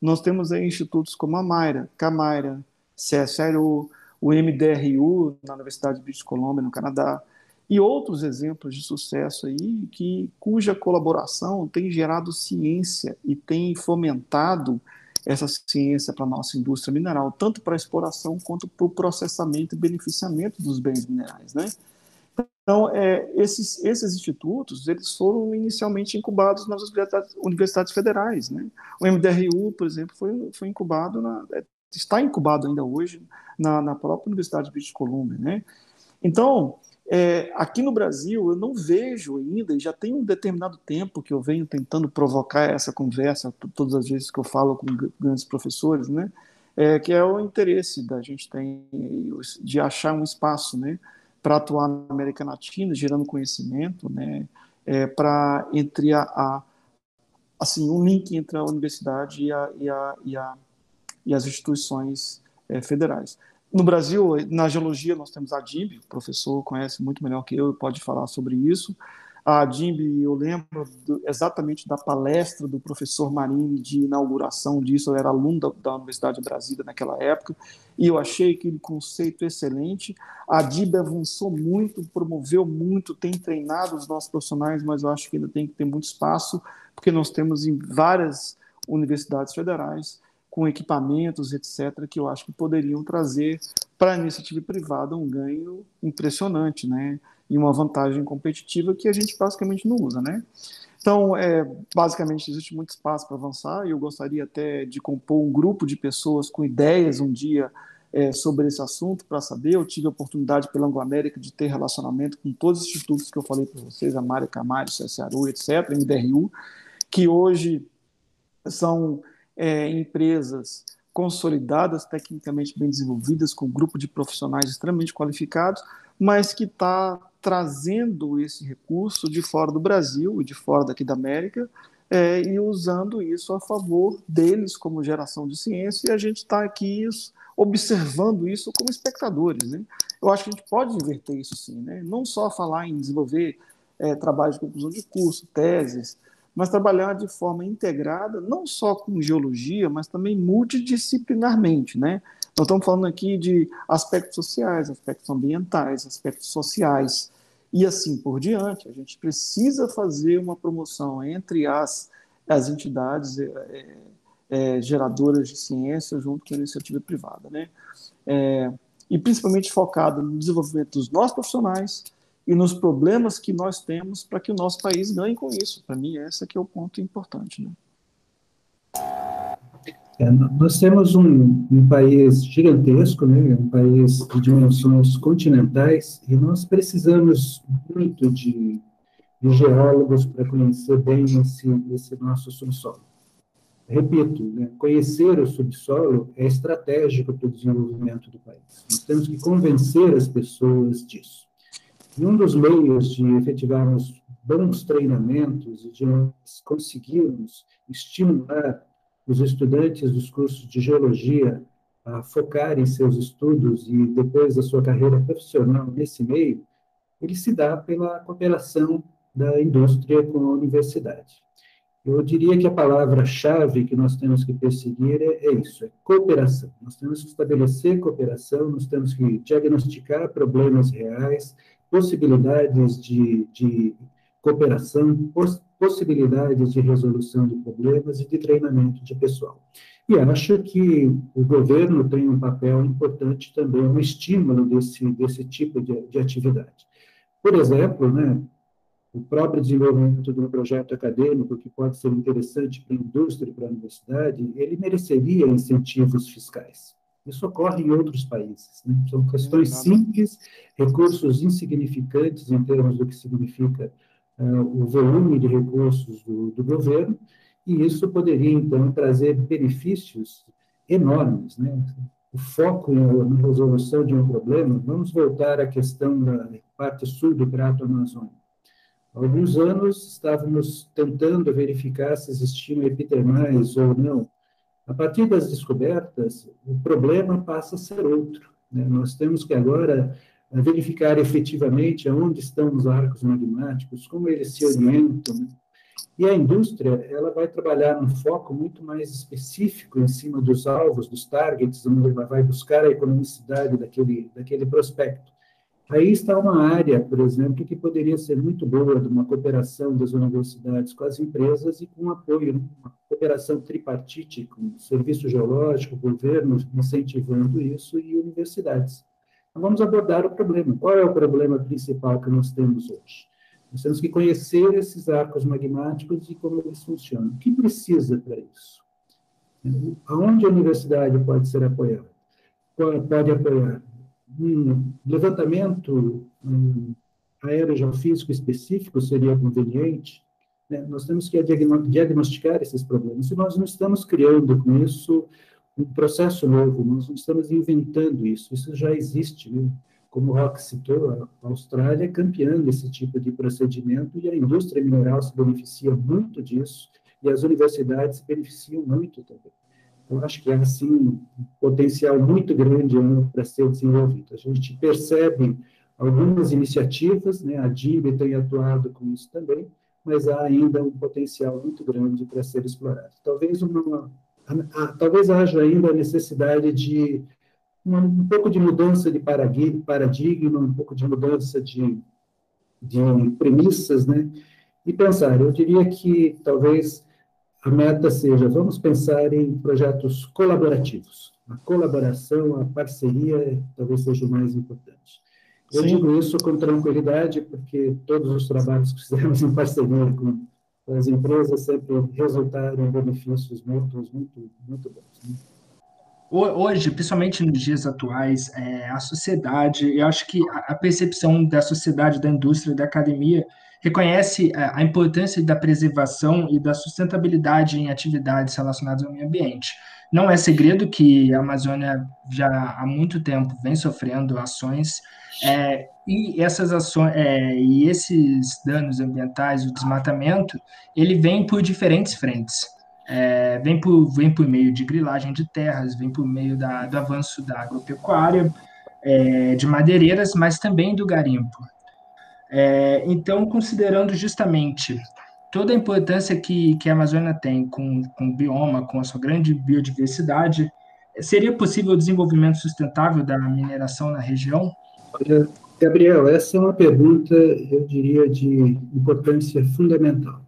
nós temos institutos como a Mayra, Camaira, CSIRO, o MDRU, na Universidade de British Columbia, no Canadá, e outros exemplos de sucesso aí, que, cuja colaboração tem gerado ciência e tem fomentado essa ciência para a nossa indústria mineral, tanto para a exploração quanto para o processamento e beneficiamento dos bens minerais, né? Então, é, esses, esses institutos, eles foram inicialmente incubados nas universidades, universidades federais, né? O MDRU, por exemplo, foi, foi incubado, na, é, está incubado ainda hoje na, na própria Universidade de British Columbia, né? Então, é, aqui no Brasil, eu não vejo ainda, e já tem um determinado tempo que eu venho tentando provocar essa conversa, todas as vezes que eu falo com grandes professores, né, é, que é o interesse da gente tem de achar um espaço né, para atuar na América Latina, gerando conhecimento, né, é, para entre a, a, assim um link entre a universidade e, a, e, a, e, a, e as instituições é, federais. No Brasil, na geologia, nós temos a DIMB, o professor conhece muito melhor que eu e pode falar sobre isso. A DIMB, eu lembro do, exatamente da palestra do professor Marini de inauguração disso, eu era aluno da, da, Universidade de Brasília naquela época, e eu achei aquele conceito excelente. A DIB avançou muito, promoveu muito, tem treinado os nossos profissionais, mas eu acho que ainda tem que ter muito espaço, porque nós temos em várias universidades federais com equipamentos, etc., que eu acho que poderiam trazer para a iniciativa privada um ganho impressionante, né? E uma vantagem competitiva que a gente basicamente não usa, né? Então, é, basicamente, existe muito espaço para avançar e eu gostaria até de compor um grupo de pessoas com ideias um dia é, sobre esse assunto para saber. Eu tive a oportunidade pela Anglo América de ter relacionamento com todos os institutos que eu falei para vocês, a Mário Camário, CSARU, etc., MDRU, que hoje são é, empresas consolidadas, tecnicamente bem desenvolvidas, com um grupo de profissionais extremamente qualificados, mas que está trazendo esse recurso de fora do Brasil e de fora daqui da América é, e usando isso a favor deles como geração de ciência e a gente está aqui observando isso como espectadores. Né? Eu acho que a gente pode inverter isso sim, né? não só falar em desenvolver é, trabalhos de conclusão de curso, teses, mas trabalhar de forma integrada, não só com geologia, mas também multidisciplinarmente, né? Nós estamos falando aqui de aspectos sociais, aspectos ambientais, aspectos sociais e assim por diante. A gente precisa fazer uma promoção entre as, as entidades é, é, geradoras de ciência junto com a iniciativa privada, né? É, e principalmente focado no desenvolvimento dos nossos profissionais, e nos problemas que nós temos para que o nosso país ganhe com isso. Para mim, esse aqui é o ponto importante. Né? É, nós temos um, um, país gigantesco, né, um país de dimensões continentais, e nós precisamos muito de, de geólogos para conhecer bem esse, esse nosso subsolo. repito, né, conhecer o subsolo é estratégico para o desenvolvimento do país. Nós temos que convencer as pessoas disso. E um dos meios de efetivarmos bons treinamentos e de conseguirmos estimular os estudantes dos cursos de geologia a focarem seus estudos e depois a sua carreira profissional nesse meio, ele se dá pela cooperação da indústria com a universidade. Eu diria que a palavra-chave que nós temos que perseguir é, é, isso, é cooperação. Nós temos que estabelecer cooperação, nós temos que diagnosticar problemas reais, possibilidades de, de cooperação, poss possibilidades de resolução de problemas e de treinamento de pessoal. E acho que o governo tem um papel importante também no estímulo desse, desse tipo de, de atividade. Por exemplo, né, o próprio desenvolvimento de um projeto acadêmico que pode ser interessante para a indústria e para a universidade, ele mereceria incentivos fiscais. Isso ocorre em outros países. Né? São questões simples, recursos insignificantes em termos do que significa uh, o volume de recursos do, do, governo, e isso poderia, então, trazer benefícios enormes. Né? O foco na resolução de um problema, vamos voltar à questão da parte sul do Prato Amazônico. Há alguns anos estávamos tentando verificar se existiam epidermais ou não a partir das descobertas, o problema passa a ser outro. Né? Nós temos que agora eh, verificar efetivamente aonde estão os arcos magmáticos, como eles se orientam. Né? E a indústria ela vai trabalhar um foco muito mais específico em cima dos alvos, dos targets, onde ela vai buscar a economicidade daquele, daquele prospecto. Aí está uma área, por exemplo, que poderia ser muito boa de uma cooperação das universidades com as empresas e com apoio, né? uma cooperação tripartite com o serviço geológico, governo incentivando isso e universidades. Então, vamos abordar o problema. Qual é o problema principal que nós temos hoje? Nós temos que conhecer esses arcos magmáticos e como eles funcionam. O que precisa para isso? Aonde a universidade pode ser apoiada? Pode apoiar um levantamento um, aerogeofísico específico seria conveniente, né? nós temos que diagnosticar esses problemas. E nós não estamos criando com isso um processo novo, nós não estamos inventando isso, isso já existe. Como o Rock citou, a Austrália é campeã desse tipo de procedimento e a indústria mineral se beneficia muito disso e as universidades se beneficiam muito também. Eu acho que há, assim, um potencial muito grande né, para ser desenvolvido. A gente percebe algumas iniciativas, né, a DIB tem atuado com isso também, mas há ainda um potencial muito grande para ser explorado. Talvez, uma, talvez haja ainda a necessidade de uma, um pouco de mudança de paradigma, um pouco de mudança de, de premissas, né, e pensar, eu diria que talvez a meta seja, vamos pensar em projetos colaborativos. A colaboração, a parceria talvez seja o mais importante. Eu Sim. digo isso com tranquilidade, porque todos os trabalhos que fizemos em parceria com as empresas sempre resultaram em benefícios mútuos muito, muito bons. Né? Hoje, principalmente nos dias atuais, é, a sociedade, eu acho que a percepção da sociedade, da indústria, da academia, reconhece é, a importância da preservação e da sustentabilidade em atividades relacionadas ao meio ambiente. Não é segredo que a Amazônia já há muito tempo vem sofrendo ações é, e essas ações é, e esses danos ambientais, o desmatamento, ele vem por diferentes frentes. É, vem, por, vem por meio de grilagem de terras, vem por meio da, do avanço da agropecuária, é, de madeireiras, mas também do garimpo. É, então, considerando justamente toda a importância que, que a Amazônia tem com, com o bioma, com a sua grande biodiversidade, seria possível o desenvolvimento sustentável da mineração na região? Olha, Gabriel, essa é uma pergunta, eu diria, de importância fundamental.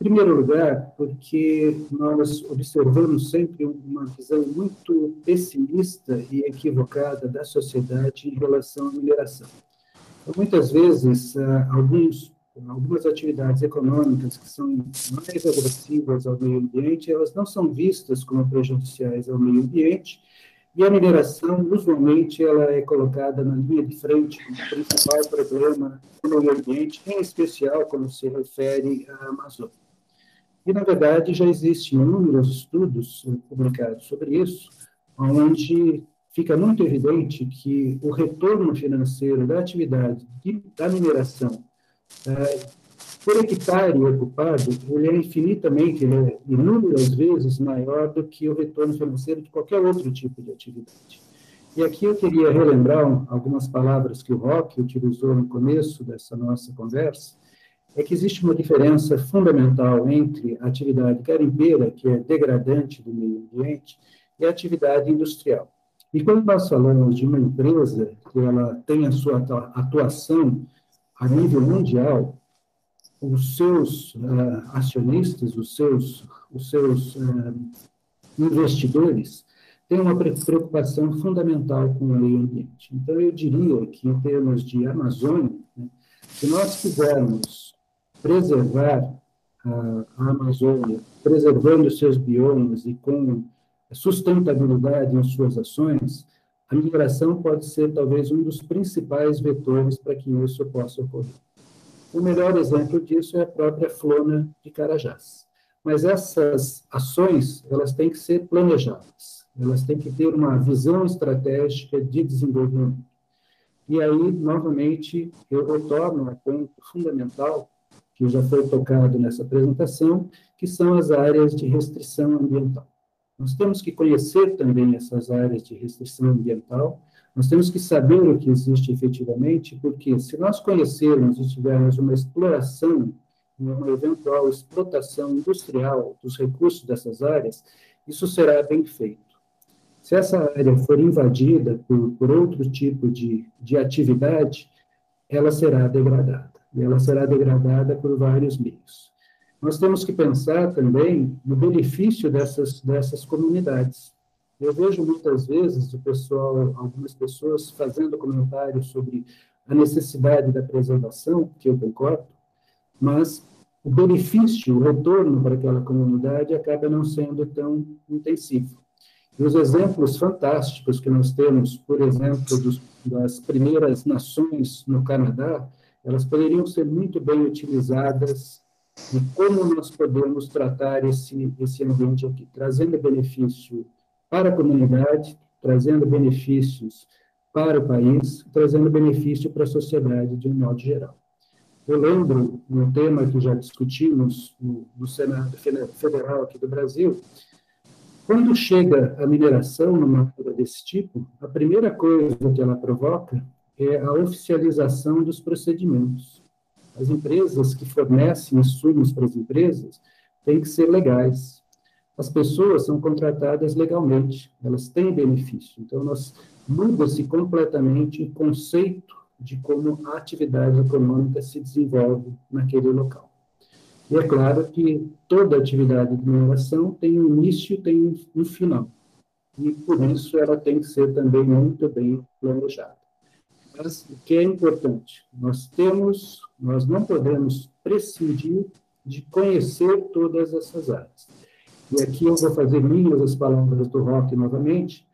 Em primeiro lugar, porque nós observamos sempre uma visão muito pessimista e equivocada da sociedade em relação à mineração. Então, muitas vezes, ah, alguns, algumas atividades econômicas que são mais agressivas ao meio ambiente, elas não são vistas como prejudiciais ao meio ambiente, e a mineração, usualmente, ela é colocada na linha de frente como principal problema do meio ambiente, em especial quando se refere à Amazônia. E, na verdade, já existem inúmeros estudos publicados sobre isso, onde fica muito evidente que o retorno financeiro da atividade de, da mineração é, por hectare ocupado, ele é infinitamente, ele é inúmeras vezes maior do que o retorno financeiro de qualquer outro tipo de atividade. E aqui eu queria relembrar algumas palavras que o Rock utilizou no começo dessa nossa conversa, é que existe uma diferença fundamental entre a atividade garimpeira, que é degradante do meio ambiente, e a atividade industrial. E quando nós falamos de uma empresa que ela tem a sua atuação a nível mundial, os seus uh, acionistas, os seus, os seus uh, investidores, têm uma preocupação fundamental com o meio ambiente. Então, eu diria que, em termos de Amazônia, né, se nós quisermos preservar a, a Amazônia, preservando seus biomas e com sustentabilidade em suas ações, a migração pode ser talvez um dos principais vetores para que isso possa ocorrer. O melhor exemplo disso é a própria Flona de Carajás. Mas essas ações, elas têm que ser planejadas, elas têm que ter uma visão estratégica de desenvolvimento. E aí, novamente, eu retorno ao ponto fundamental que já foi tocado nessa apresentação, que são as áreas de restrição ambiental. Nós temos que conhecer também essas áreas de restrição ambiental, nós temos que saber o que existe efetivamente, porque se nós conhecermos e tivermos uma exploração, uma eventual explotação industrial dos recursos dessas áreas, isso será bem feito. Se essa área for invadida por, por outro tipo de, de atividade, ela será degradada. E ela será degradada por vários meios nós temos que pensar também no benefício dessas, dessas comunidades. Eu vejo muitas vezes o pessoal, algumas pessoas fazendo comentários sobre a necessidade da preservação, que eu concordo, mas o benefício, o retorno para aquela comunidade acaba não sendo tão intensivo. E os exemplos fantásticos que nós temos, por exemplo, dos, das primeiras nações no Canadá, elas poderiam ser muito bem utilizadas de como nós podemos tratar esse, esse ambiente aqui, trazendo benefício para a comunidade, trazendo benefícios para o país, trazendo benefício para a sociedade de um modo geral. Eu lembro um tema que já discutimos no, no Senado Federal aqui do Brasil, quando chega a mineração numa área desse tipo, a primeira coisa que ela provoca é a oficialização dos procedimentos. As empresas que fornecem insumos para as empresas têm que ser legais. As pessoas são contratadas legalmente, elas têm benefício. Então, nós muda-se completamente o conceito de como a atividade econômica se desenvolve naquele local. E é claro que toda atividade de mineração tem um início e tem um final. E, por isso, ela tem que ser também muito bem planejada. Mas o que é importante? Nós temos, nós não podemos prescindir de conhecer todas essas áreas. E aqui eu vou fazer minhas as palavras do Rock novamente.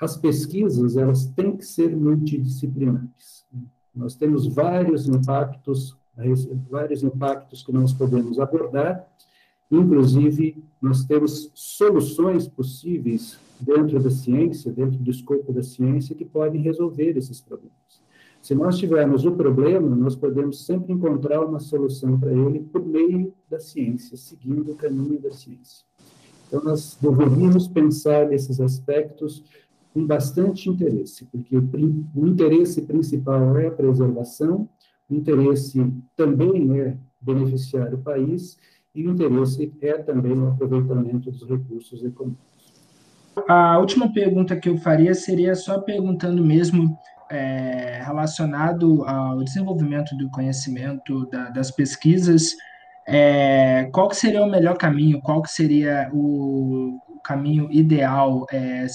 As pesquisas, elas têm que ser multidisciplinares. Nós temos vários impactos, vários impactos que nós podemos abordar, inclusive nós temos soluções possíveis dentro da ciência, dentro do escopo da ciência, que podem resolver esses problemas. Se nós tivermos o problema, nós podemos sempre encontrar uma solução para ele por meio da ciência, seguindo o caminho da ciência. Então, nós deveríamos pensar nesses aspectos com bastante interesse, porque o, interesse principal é a preservação, o interesse também é beneficiar o país, e o interesse é também o aproveitamento dos recursos econômicos. A última pergunta que eu faria seria só perguntando mesmo é, relacionado ao desenvolvimento do conhecimento, da, das pesquisas, é, qual que seria o melhor caminho, qual que seria o caminho ideal? É,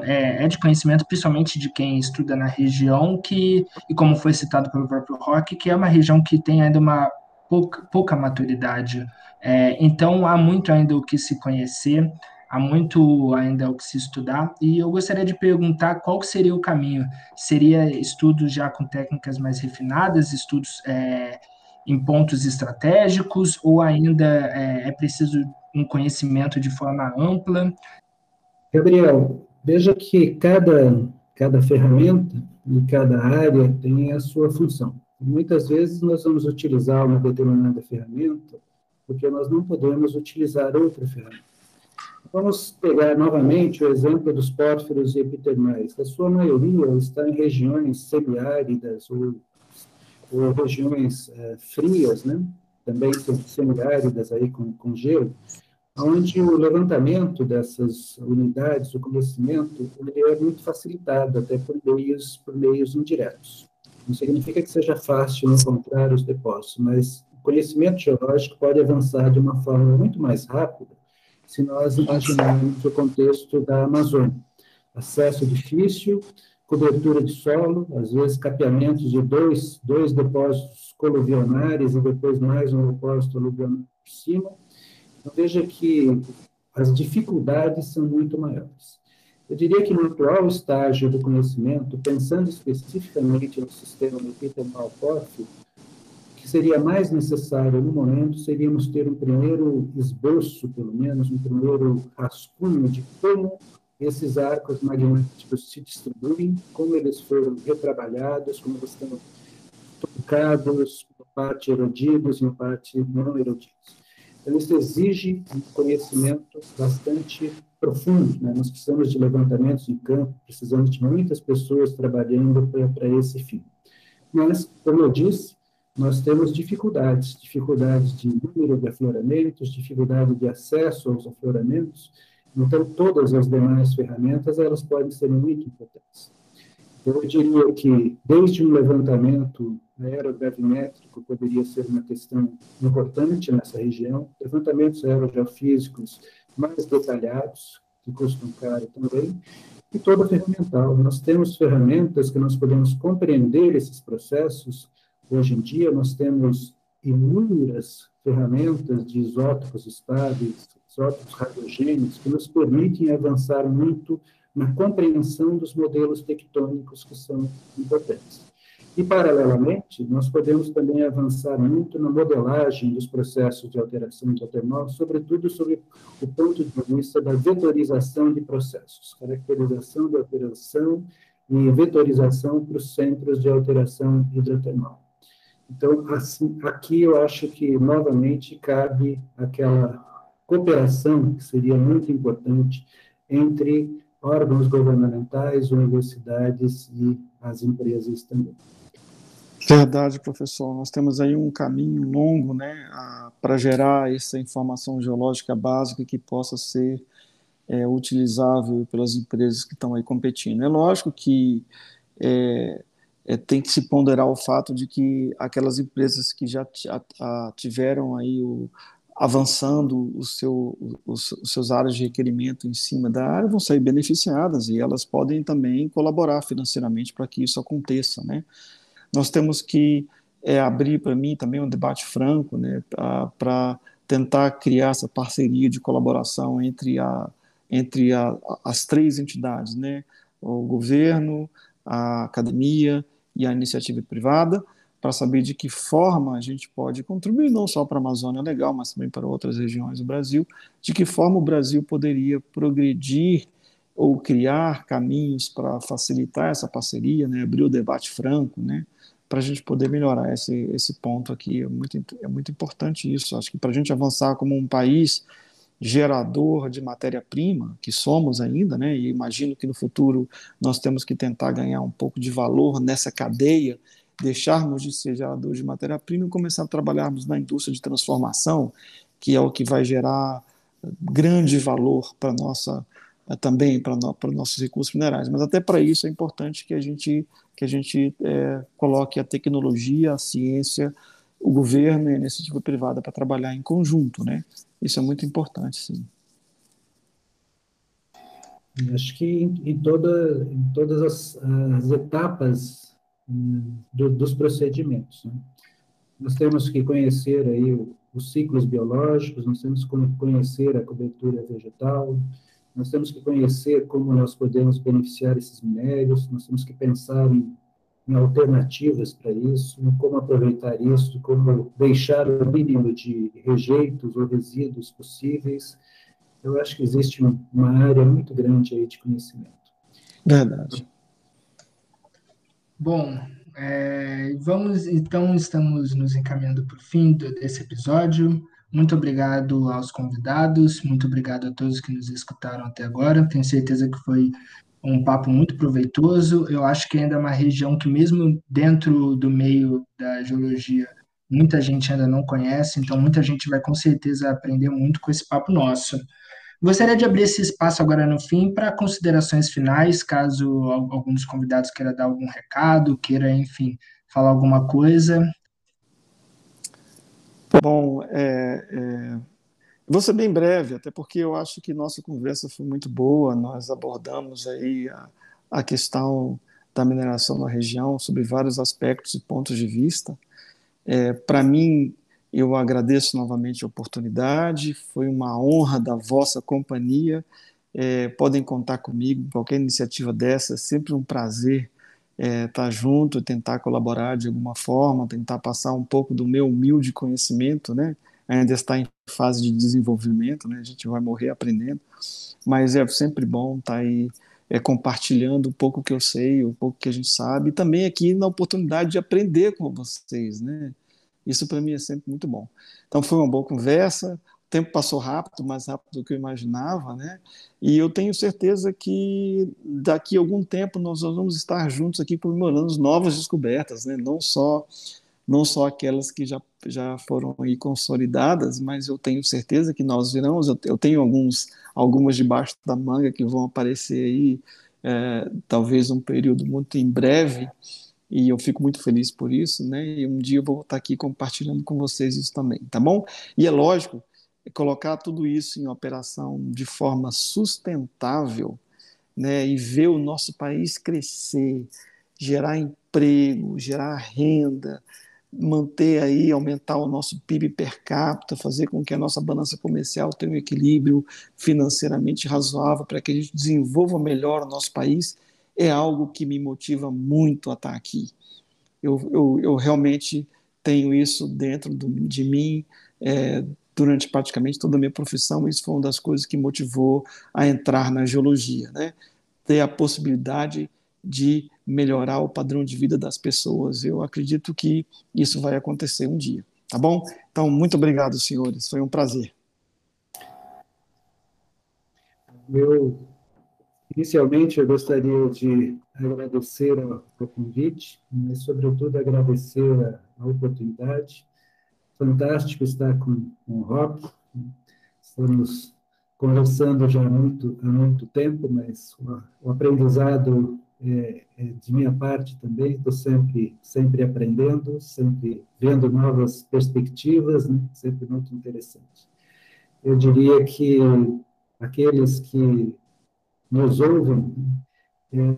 é, é, de conhecimento, principalmente de quem estuda na região, que, e como foi citado pelo próprio Rock, que é uma região que tem ainda uma pouca, pouca maturidade. É, então, há muito ainda o que se conhecer, há muito ainda o que se estudar, e eu gostaria de perguntar qual seria o caminho. Seria estudos já com técnicas mais refinadas, estudos é, em pontos estratégicos ou ainda é, é preciso um conhecimento de forma ampla? Gabriel, veja que cada, cada ferramenta e cada área tem a sua função. Muitas vezes nós vamos utilizar uma determinada ferramenta porque nós não podemos utilizar outra ferramenta. Vamos pegar novamente o exemplo dos pórfiros epitermais. A sua maioria está em regiões semiáridas ou, ou regiões é, frias, né? também semiáridas aí com, com gelo, onde o levantamento dessas unidades, o conhecimento, ele é muito facilitado até por meios, por meios indiretos. Não significa que seja fácil encontrar os depósitos, mas o conhecimento geológico pode avançar de uma forma muito mais rápida se nós imaginarmos o contexto da Amazônia. Acesso difícil, cobertura de solo, às vezes capeamentos de dois, dois depósitos coluvionares e depois mais um depósito aluvionar por cima. Então, veja que as dificuldades são muito maiores. Eu diria que no atual estágio do conhecimento, pensando especificamente no sistema epitemal-pórfido, que seria mais necessário no momento, seríamos ter um primeiro esboço, pelo menos, um primeiro rascunho de como esses arcos magnéticos se distribuem, como eles foram retrabalhados, como eles estão tocados, uma parte erodidos e uma parte não erodidos. Então, isso exige um conhecimento bastante profundo. Né? Nós precisamos de levantamentos em campo, precisamos de muitas pessoas trabalhando para esse fim. Mas, como eu disse, nós temos dificuldades, dificuldades de número de afloramentos, dificuldade de acesso aos afloramentos, então todas as demais ferramentas, elas podem ser muito importantes. Eu diria que, desde um levantamento aerogravimétrico, poderia ser uma questão importante nessa região, levantamentos aerogeofísicos mais detalhados, que custam caro também, e toda ferramental. Nós temos ferramentas que nós podemos compreender esses processos. Hoje em dia, nós temos inúmeras ferramentas de isótopos estáveis, isótopos radiogênicos, que nos permitem avançar muito na compreensão dos modelos tectônicos que são importantes. E, paralelamente, nós podemos também avançar muito na modelagem dos processos de alteração geotermal, sobretudo sobre o ponto de vista da vetorização de processos, caracterização de alteração e vetorização para os centros de alteração hidrotermal. Então, assim, aqui eu acho que, novamente, cabe aquela cooperação, que seria muito importante, entre órgãos governamentais, universidades e as empresas também. Verdade, professor. Nós temos aí um caminho longo né, para gerar essa informação geológica básica que possa ser é, utilizável pelas empresas que estão aí competindo. É lógico que é, é, tem que se ponderar o fato de que aquelas empresas que já tiveram aí o, avançando o seu, os, os, seus áreas de requerimento em cima da área vão sair beneficiadas e elas podem também colaborar financeiramente para que isso aconteça, né? Nós temos que é, abrir para mim também um debate franco, né, para tentar criar essa parceria de colaboração entre a entre a, as três entidades, né, o governo, a academia e a iniciativa privada, para saber de que forma a gente pode contribuir, não só para a Amazônia Legal, mas também para outras regiões do Brasil, de que forma o Brasil poderia progredir ou criar caminhos para facilitar essa parceria, né, abrir o debate franco, né, para a gente poder melhorar esse, esse ponto aqui. É muito, é muito importante isso. Acho que para a gente avançar como um país gerador de matéria-prima, que somos ainda, né, e imagino que no futuro nós temos que tentar ganhar um pouco de valor nessa cadeia deixarmos de ser geradores de matéria-prima e começar a trabalharmos na indústria de transformação, que é o que vai gerar grande valor para nossa eh, também para no, nossos recursos minerais. Mas até para isso é importante que a gente que a gente é, coloque a tecnologia, a ciência, o governo e a iniciativa privada para trabalhar em conjunto, né? Isso é muito importante, sim. Acho que em, toda, em todas as, as etapas do, dos procedimentos. Né? Nós temos que conhecer aí os ciclos biológicos, nós temos que conhecer a cobertura vegetal, nós temos que conhecer como nós podemos beneficiar esses minérios, nós temos que pensar em em alternativas para isso, em como aproveitar isso, como deixar o mínimo de rejeitos ou resíduos possíveis. Eu acho que existe uma área muito grande aí de conhecimento. Verdade. Bom, é, vamos então, estamos nos encaminhando para o fim desse episódio. Muito obrigado aos convidados, muito obrigado a todos que nos escutaram até agora. Tenho certeza que foi um papo muito proveitoso. Eu acho que ainda é uma região que, mesmo dentro do meio da geologia, muita gente ainda não conhece, então muita gente vai com certeza aprender muito com esse papo nosso. Gostaria de abrir esse espaço agora no fim para considerações finais, caso algum dos convidados queira dar algum recado, queira, enfim, falar alguma coisa. Bom, é, é Vou ser bem breve, até porque eu acho que nossa conversa foi muito boa. Nós abordamos aí a, a questão da mineração na região sobre vários aspectos e pontos de vista. É, Para mim, eu agradeço novamente a oportunidade. Foi uma honra da vossa companhia. É, podem contar comigo. Qualquer iniciativa dessa é sempre um prazer é, estar junto, tentar colaborar de alguma forma, tentar passar um pouco do meu humilde conhecimento, né? Ainda está em fase de desenvolvimento, né? A gente vai morrer aprendendo, mas é sempre bom estar aí é, compartilhando um pouco que eu sei, um pouco que a gente sabe, e também aqui na oportunidade de aprender com vocês, né? Isso para mim é sempre muito bom. Então foi uma boa conversa, o tempo passou rápido, mais rápido do que eu imaginava, né? E eu tenho certeza que daqui a algum tempo nós vamos estar juntos aqui comemorando novas descobertas, né? Não só não só aquelas que já, já foram aí consolidadas, mas eu tenho certeza que nós viramos, eu, eu tenho alguns, algumas debaixo da manga que vão aparecer aí, é, talvez um período muito em breve, e eu fico muito feliz por isso, né, e um dia eu vou estar aqui compartilhando com vocês isso também, tá bom? E é lógico, colocar tudo isso em operação de forma sustentável, né, e ver o nosso país crescer, gerar emprego, gerar renda, manter aí, aumentar o nosso PIB per capita, fazer com que a nossa balança comercial tenha um equilíbrio financeiramente razoável para que a gente desenvolva melhor o nosso país, é algo que me motiva muito a estar aqui. Eu, eu, eu realmente tenho isso dentro do, de mim é, durante praticamente toda a minha profissão. Isso foi uma das coisas que motivou a entrar na geologia, né? Ter a possibilidade de melhorar o padrão de vida das pessoas. Eu acredito que isso vai acontecer um dia, tá bom? Então, muito obrigado, senhores. Foi um prazer. Eu, inicialmente, eu gostaria de agradecer o convite, mas, sobretudo, agradecer a, a oportunidade. Fantástico estar com, com o Rock. Estamos conversando já há muito, há muito tempo, mas o, o aprendizado é, é, de minha parte também, estou sempre, sempre aprendendo, sempre vendo novas perspectivas, né? sempre muito interessante. Eu diria que aqueles que nos ouvem, é,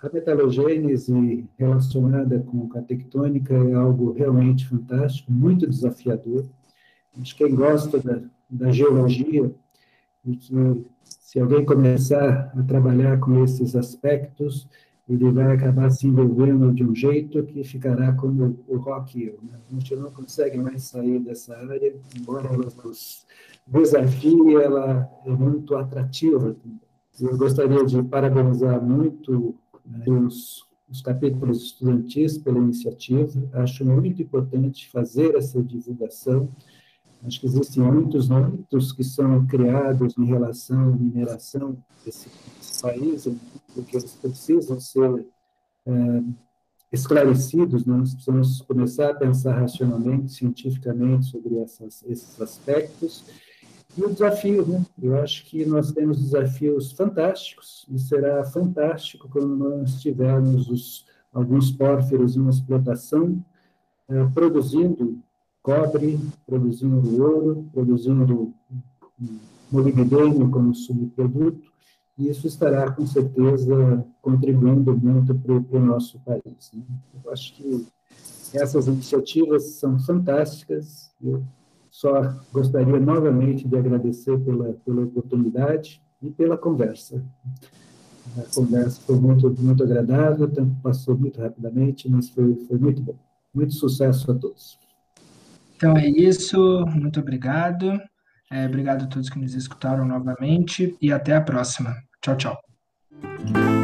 a metalogênese relacionada com a tectônica é algo realmente fantástico, muito desafiador. Acho que quem gosta da, da geologia e que se alguém começar a trabalhar com esses aspectos, ele vai acabar se envolvendo de um jeito que ficará como o rock eu. Né? A gente não consegue mais sair dessa área, embora ela nos desafie, ela é muito atrativa. Eu gostaria de parabenizar muito né, os, os capítulos estudantis pela iniciativa. Acho muito importante fazer essa divulgação, Acho que existem muitos mitos que são criados em relação à mineração desse, país, porque eles precisam ser é, esclarecidos, né? nós precisamos começar a pensar racionalmente, cientificamente sobre essas, esses aspectos. E o desafio, né? Eu acho que nós temos desafios fantásticos, e será fantástico quando nós tivermos os, alguns pórfiros em explotação, é, produzindo cobre, produzindo ouro, produzindo molibdênio como subproduto, e isso estará, com certeza, contribuindo muito para o nosso país. Né? Eu acho que essas iniciativas são fantásticas, eu só gostaria novamente de agradecer pela, pela oportunidade e pela conversa. A conversa foi muito, muito agradável, o tempo passou muito rapidamente, mas foi, foi muito bom. Muito sucesso a todos. Então é isso, muito obrigado. É, obrigado a todos que nos escutaram novamente e até a próxima. Tchau, tchau.